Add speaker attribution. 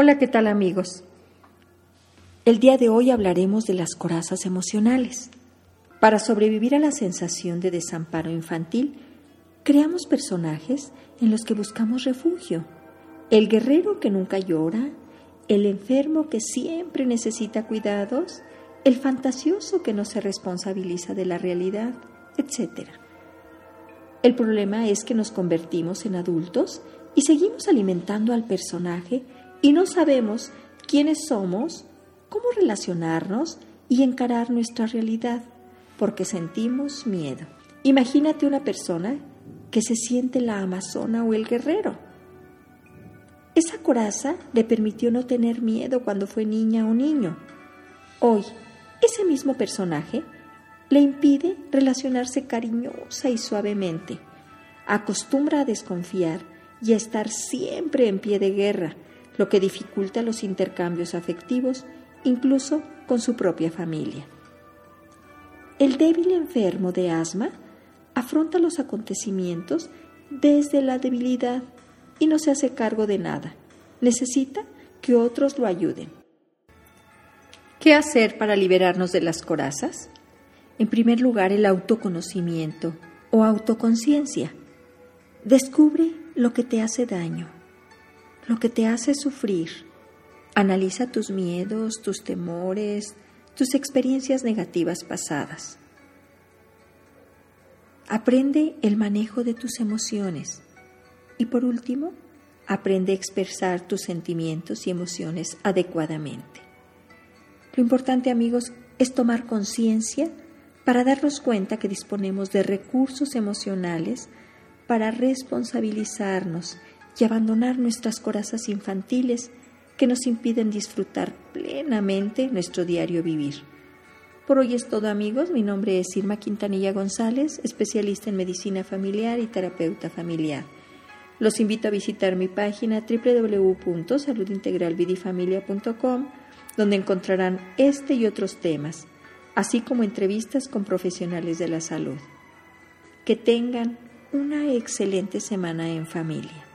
Speaker 1: Hola, ¿qué tal amigos? El día de hoy hablaremos de las corazas emocionales. Para sobrevivir a la sensación de desamparo infantil, creamos personajes en los que buscamos refugio. El guerrero que nunca llora, el enfermo que siempre necesita cuidados, el fantasioso que no se responsabiliza de la realidad, etc. El problema es que nos convertimos en adultos y seguimos alimentando al personaje y no sabemos quiénes somos, cómo relacionarnos y encarar nuestra realidad, porque sentimos miedo. Imagínate una persona que se siente la amazona o el guerrero. Esa coraza le permitió no tener miedo cuando fue niña o niño. Hoy, ese mismo personaje le impide relacionarse cariñosa y suavemente. Acostumbra a desconfiar y a estar siempre en pie de guerra, lo que dificulta los intercambios afectivos, incluso con su propia familia. El débil enfermo de asma afronta los acontecimientos desde la debilidad y no se hace cargo de nada. Necesita que otros lo ayuden. ¿Qué hacer para liberarnos de las corazas? En primer lugar, el autoconocimiento o autoconciencia. Descubre lo que te hace daño lo que te hace sufrir. Analiza tus miedos, tus temores, tus experiencias negativas pasadas. Aprende el manejo de tus emociones. Y por último, aprende a expresar tus sentimientos y emociones adecuadamente. Lo importante, amigos, es tomar conciencia para darnos cuenta que disponemos de recursos emocionales para responsabilizarnos y abandonar nuestras corazas infantiles que nos impiden disfrutar plenamente nuestro diario vivir. Por hoy es todo amigos, mi nombre es Irma Quintanilla González, especialista en medicina familiar y terapeuta familiar. Los invito a visitar mi página www.saludintegralvidifamilia.com donde encontrarán este y otros temas, así como entrevistas con profesionales de la salud. Que tengan una excelente semana en familia.